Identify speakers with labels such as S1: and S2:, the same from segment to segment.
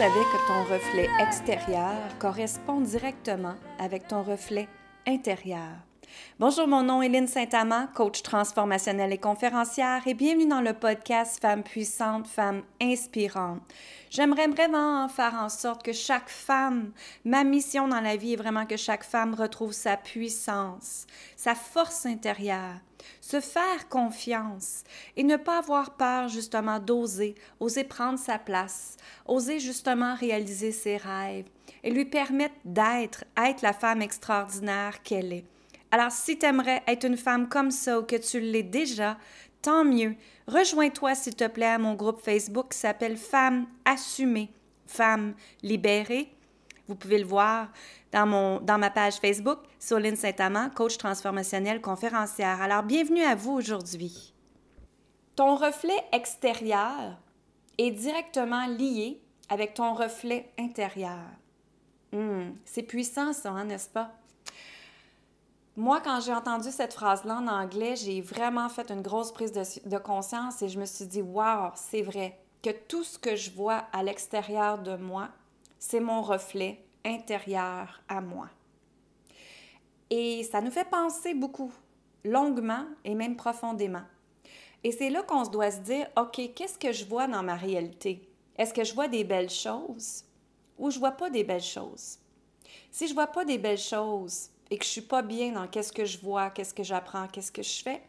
S1: savais que ton reflet extérieur correspond directement avec ton reflet intérieur? Bonjour, mon nom est Lynne Saint-Amand, coach transformationnelle et conférencière, et bienvenue dans le podcast Femmes puissantes, Femmes inspirantes. J'aimerais vraiment faire en sorte que chaque femme, ma mission dans la vie est vraiment que chaque femme retrouve sa puissance, sa force intérieure, se faire confiance et ne pas avoir peur justement d'oser, oser prendre sa place, oser justement réaliser ses rêves et lui permettre d'être, être la femme extraordinaire qu'elle est. Alors, si tu aimerais être une femme comme ça ou que tu l'es déjà, tant mieux. Rejoins-toi, s'il te plaît, à mon groupe Facebook qui s'appelle Femmes assumées, Femmes libérées. Vous pouvez le voir dans, ma page Facebook, Soline Saint-Amand, coach transformationnel conférencière. Alors, bienvenue à vous aujourd'hui. Ton reflet extérieur est directement lié avec ton reflet intérieur. Hmm, c'est puissant, ça, hein, n'est-ce pas? Moi, quand j'ai entendu cette phrase-là en anglais, j'ai vraiment fait une grosse prise de, conscience et je me suis dit, wow, c'est vrai que tout ce que je vois à l'extérieur de moi, c'est mon reflet intérieur à moi. Et ça nous fait penser beaucoup, longuement et même profondément. Et c'est là qu'on se doit se dire, OK, qu'est-ce que je vois dans ma réalité? Est-ce que je vois des belles choses ou je vois pas des belles choses? Si je vois pas des belles choses, et que je suis pas bien dans qu'est-ce que je vois, qu'est-ce que j'apprends, qu'est-ce que je fais,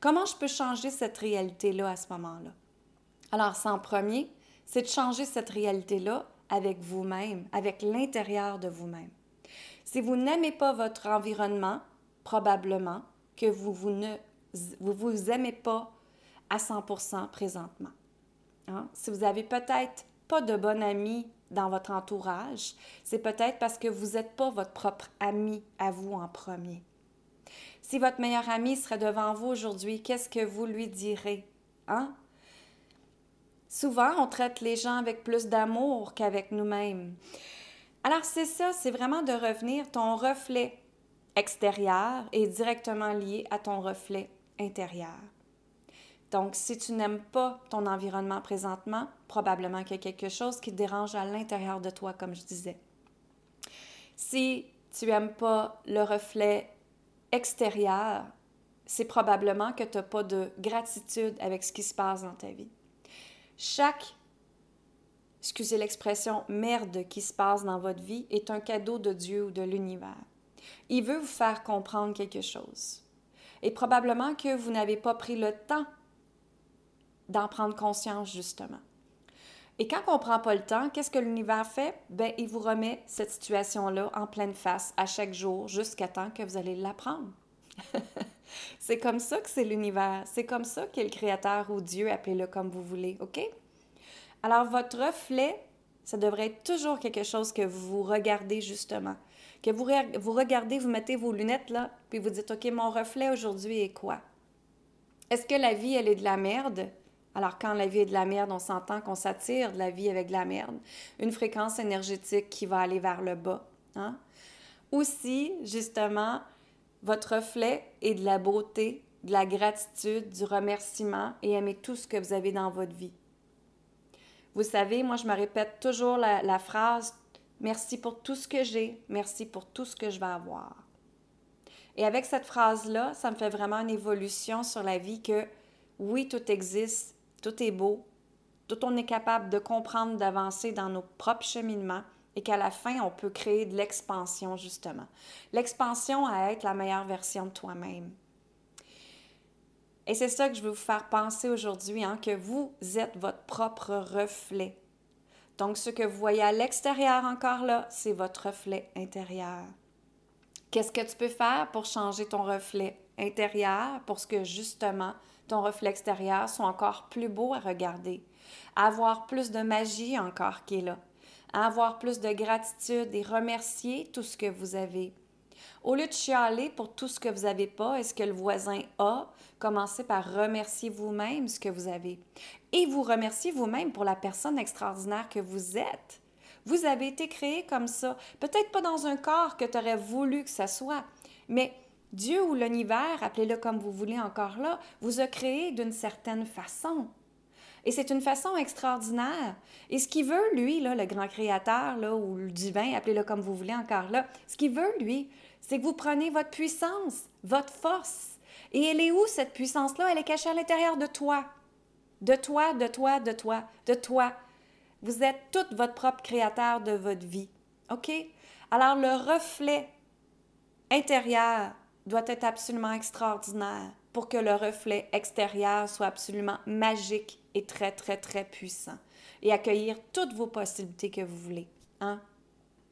S1: comment je peux changer cette réalité-là à ce moment-là? Alors, ça en premier, c'est de changer cette réalité-là avec vous-même, avec l'intérieur de vous-même. Si vous n'aimez pas votre environnement, probablement que vous vous ne vous, vous aimez pas à 100% présentement. Hein? Si vous avez peut-être pas de bon ami dans votre entourage, c'est peut-être parce que vous n'êtes pas votre propre ami à vous en premier. Si votre meilleur ami serait devant vous aujourd'hui, qu'est-ce que vous lui direz? Hein? Souvent, on traite les gens avec plus d'amour qu'avec nous-mêmes. Alors, c'est ça, c'est vraiment de revenir, ton reflet extérieur est directement lié à ton reflet intérieur. Donc, si tu n'aimes pas ton environnement présentement, probablement qu'il y a quelque chose qui te dérange à l'intérieur de toi, comme je disais. Si tu n'aimes pas le reflet extérieur, c'est probablement que tu n'as pas de gratitude avec ce qui se passe dans ta vie. Chaque, excusez l'expression, merde qui se passe dans votre vie est un cadeau de Dieu ou de l'univers. Il veut vous faire comprendre quelque chose. Et probablement que vous n'avez pas pris le temps d'en prendre conscience, justement. Et quand on ne prend pas le temps, qu'est-ce que l'univers fait? Ben, il vous remet cette situation-là en pleine face à chaque jour jusqu'à temps que vous allez l'apprendre. c'est comme ça que c'est l'univers. C'est comme ça qu'est le créateur ou Dieu, appelez-le comme vous voulez, OK? Alors, votre reflet, ça devrait être toujours quelque chose que vous regardez justement. Que vous, vous regardez, vous mettez vos lunettes là, puis vous dites, OK, mon reflet aujourd'hui est quoi? Est-ce que la vie, elle est de la merde? Alors, quand la vie est de la merde, on s'entend qu'on s'attire de la vie avec de la merde. Une fréquence énergétique qui va aller vers le bas. Hein? Aussi, justement, votre reflet est de la beauté, de la gratitude, du remerciement et aimer tout ce que vous avez dans votre vie. Vous savez, moi, je me répète toujours la, la phrase Merci pour tout ce que j'ai, merci pour tout ce que je vais avoir. Et avec cette phrase-là, ça me fait vraiment une évolution sur la vie que oui, tout existe, tout est beau, tout on est capable de comprendre, d'avancer dans nos propres cheminements et qu'à la fin, on peut créer de l'expansion, justement. L'expansion à être la meilleure version de toi-même. Et c'est ça que je veux vous faire penser aujourd'hui, hein, que vous êtes votre propre reflet. Donc, ce que vous voyez à l'extérieur encore là, c'est votre reflet intérieur. Qu'est-ce que tu peux faire pour changer ton reflet intérieur pour ce que justement ton reflet extérieur soit encore plus beau à regarder, avoir plus de magie encore qui est là, avoir plus de gratitude et remercier tout ce que vous avez. Au lieu de chialer pour tout ce que vous n'avez pas et ce que le voisin a, commencez par remercier vous-même ce que vous avez? Et vous remerciez vous-même pour la personne extraordinaire que vous êtes. Vous avez été créé comme ça. Peut-être pas dans un corps que tu aurais voulu que ça soit, mais Dieu ou l'univers, appelez-le comme vous voulez encore là, vous a créé d'une certaine façon. Et c'est une façon extraordinaire. Et ce qu'il veut, lui, là, le grand créateur, là, ou le divin, appelez-le comme vous voulez encore là, ce qu'il veut, lui, c'est que vous prenez votre puissance, votre force. Et elle est où, cette puissance-là? Elle est cachée à l'intérieur de toi. De toi, de toi, de toi, de toi. Vous êtes tout votre propre créateur de votre vie. OK? Alors, le reflet intérieur doit être absolument extraordinaire pour que le reflet extérieur soit absolument magique et très, très, très puissant et accueillir toutes vos possibilités que vous voulez. Hein?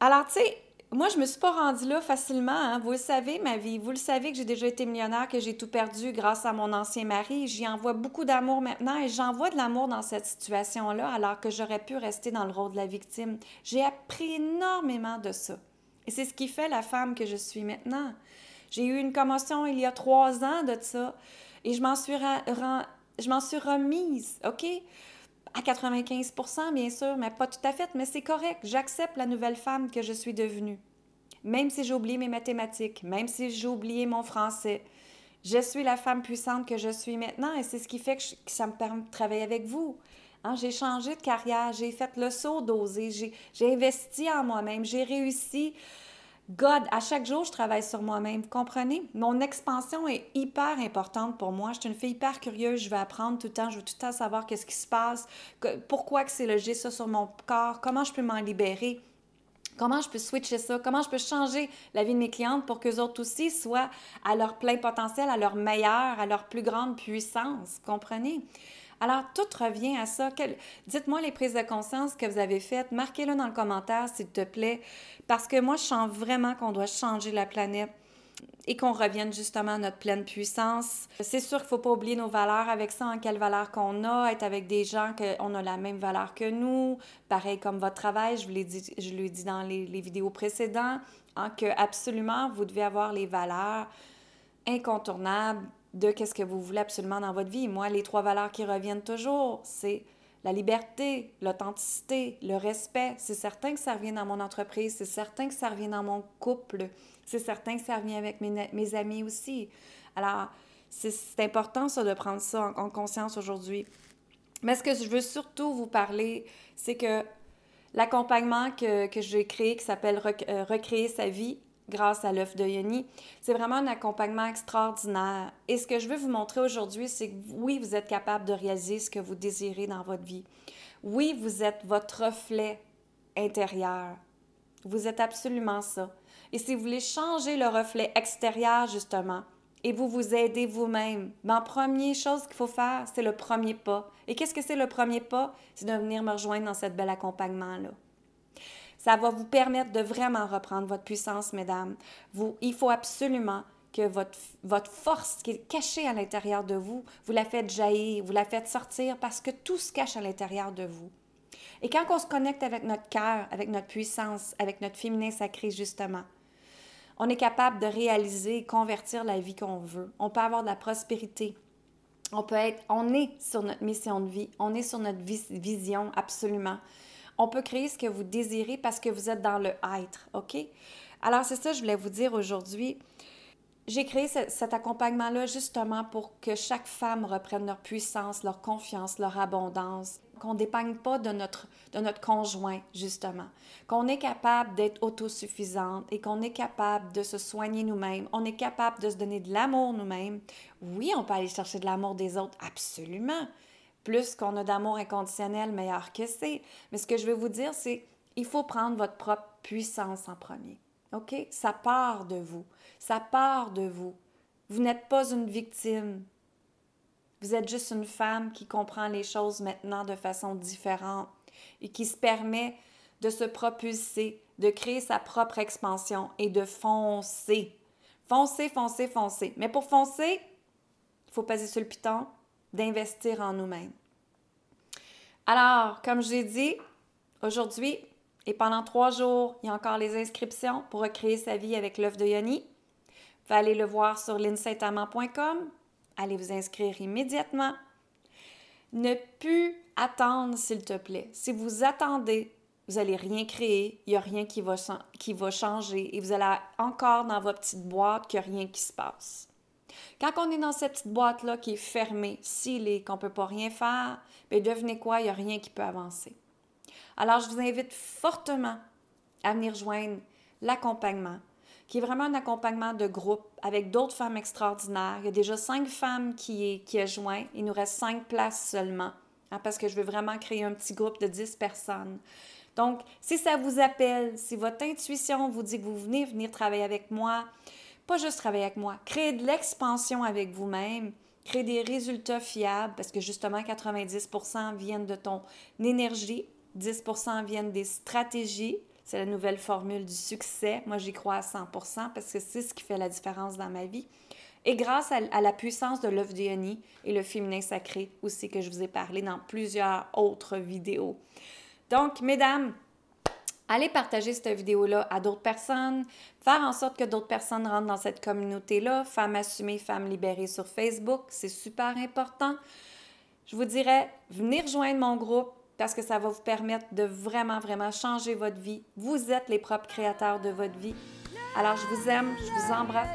S1: Alors, tu sais, moi, je me suis pas rendue là facilement. Hein. Vous le savez, ma vie. Vous le savez que j'ai déjà été millionnaire, que j'ai tout perdu grâce à mon ancien mari. J'y envoie beaucoup d'amour maintenant et j'envoie de l'amour dans cette situation-là alors que j'aurais pu rester dans le rôle de la victime. J'ai appris énormément de ça. Et c'est ce qui fait la femme que je suis maintenant. J'ai eu une commotion il y a trois ans de ça et je m'en suis, je m'en suis remise, OK? À 95% bien sûr, mais pas tout à fait, mais c'est correct. J'accepte la nouvelle femme que je suis devenue. Même si j'ai oublié mes mathématiques, même si j'ai oublié mon français, je suis la femme puissante que je suis maintenant et c'est ce qui fait que, ça me permet de travailler avec vous. Hein, j'ai changé de carrière, j'ai fait le saut d'oser, j'ai investi en moi-même, j'ai réussi God, à chaque jour, je travaille sur moi-même. Comprenez? Mon expansion est hyper importante pour moi. Je suis une fille hyper curieuse. Je veux apprendre tout le temps. Je veux tout le temps savoir qu'est-ce qui se passe, pourquoi que c'est logé ça sur mon corps, comment je peux m'en libérer. Comment je peux switcher ça? Comment je peux changer la vie de mes clientes pour qu'eux autres aussi soient à leur plein potentiel, à leur meilleur, à leur plus grande puissance? Comprenez? Alors, tout revient à ça. Dites-moi les prises de conscience que vous avez faites. Marquez-le dans le commentaire, s'il te plaît, parce que moi, je sens vraiment qu'on doit changer la planète et qu'on revienne justement à notre pleine puissance. C'est sûr qu'il ne faut pas oublier nos valeurs avec ça, en hein, quelle valeur qu'on a, être avec des gens qu'on a la même valeur que nous, pareil comme votre travail, je vous l'ai dit, je l'ai dit dans les, vidéos précédentes, hein, que absolument, vous devez avoir les valeurs incontournables de qu'est-ce que vous voulez absolument dans votre vie. Moi, les trois valeurs qui reviennent toujours, c'est la liberté, l'authenticité, le respect. C'est certain que ça revient dans mon entreprise, c'est certain que ça revient dans mon couple, c'est certain que ça revient avec mes, amis aussi. Alors, c'est important, ça, de prendre ça en, conscience aujourd'hui. Mais ce que je veux surtout vous parler, c'est que l'accompagnement que, que j'ai créé, qui s'appelle euh, Recréer sa vie, grâce à l'œuf de Yoni. C'est vraiment un accompagnement extraordinaire. Et ce que je veux vous montrer aujourd'hui, c'est que oui, vous êtes capable de réaliser ce que vous désirez dans votre vie. Oui, vous êtes votre reflet intérieur. Vous êtes absolument ça. Et si vous voulez changer le reflet extérieur, justement, et vous vous aidez vous-même, la première chose qu'il faut faire, c'est le premier pas. Et qu'est-ce que c'est le premier pas? C'est de venir me rejoindre dans cet bel accompagnement-là. Ça va vous permettre de vraiment reprendre votre puissance, mesdames. Il faut absolument que votre, votre force qui est cachée à l'intérieur de vous, vous la faites jaillir, vous la faites sortir parce que tout se cache à l'intérieur de vous. Et quand on se connecte avec notre cœur, avec notre puissance, avec notre féminin sacré, justement, on est capable de réaliser et convertir la vie qu'on veut. On peut avoir de la prospérité. On peut être, on est sur notre mission de vie, on est sur notre vision, absolument. On peut créer ce que vous désirez parce que vous êtes dans le être, OK? Alors, c'est ça que je voulais vous dire aujourd'hui. J'ai créé cet accompagnement-là justement pour que chaque femme reprenne leur puissance, leur confiance, leur abondance, qu'on ne pas de notre, de notre conjoint, justement, qu'on est capable d'être autosuffisante et qu'on est capable de se soigner nous-mêmes, on est capable de se donner de l'amour nous-mêmes. Oui, on peut aller chercher de l'amour des autres, absolument, plus qu'on a d'amour inconditionnel, meilleur que c'est. Mais ce que je veux vous dire, c'est il faut prendre votre propre puissance en premier. OK? Ça part de vous. Ça part de vous. Vous n'êtes pas une victime. Vous êtes juste une femme qui comprend les choses maintenant de façon différente et qui se permet de se propulser, de créer sa propre expansion et de foncer. Foncer, foncer, foncer. Mais pour foncer, il faut passer sur le piton, d'investir en nous-mêmes. Alors, comme je l'ai dit, aujourd'hui et pendant trois jours, il y a encore les inscriptions pour recréer sa vie avec l'œuf de Yoni. Vous allez le voir sur linsaintamant.com. Allez vous inscrire immédiatement. Ne plus attendre, s'il te plaît. Si vous attendez, vous n'allez rien créer, il n'y a rien qui va, qui va changer et vous allez encore dans votre petite boîte qu'il n'y a rien qui se passe. Quand on est dans cette petite boîte-là qui est fermée, scellée, qu'on ne peut pas rien faire, bien devenez quoi, il n'y a rien qui peut avancer. Alors, je vous invite fortement à venir joindre l'accompagnement, qui est vraiment un accompagnement de groupe avec d'autres femmes extraordinaires. Il y a déjà cinq femmes qui, est, qui ont joint. Il nous reste cinq places seulement, hein, parce que je veux vraiment créer un petit groupe de dix personnes. Donc, si ça vous appelle, si votre intuition vous dit que vous venez venir travailler avec moi, pas juste travailler avec moi, créer de l'expansion avec vous-même, créer des résultats fiables, parce que justement, 90% viennent de ton énergie, 10% viennent des stratégies. C'est la nouvelle formule du succès. Moi, j'y crois à 100% parce que c'est ce qui fait la différence dans ma vie. Et grâce à, la puissance de l'œuf d'Ioni et le féminin sacré aussi que je vous ai parlé dans plusieurs autres vidéos. Donc, mesdames, allez partager cette vidéo-là à d'autres personnes, faire en sorte que d'autres personnes rentrent dans cette communauté-là, Femmes assumées, Femmes libérées sur Facebook, c'est super important. Je vous dirais, venez rejoindre mon groupe parce que ça va vous permettre de vraiment, vraiment changer votre vie. Vous êtes les propres créateurs de votre vie. Alors, je vous aime, je vous embrasse.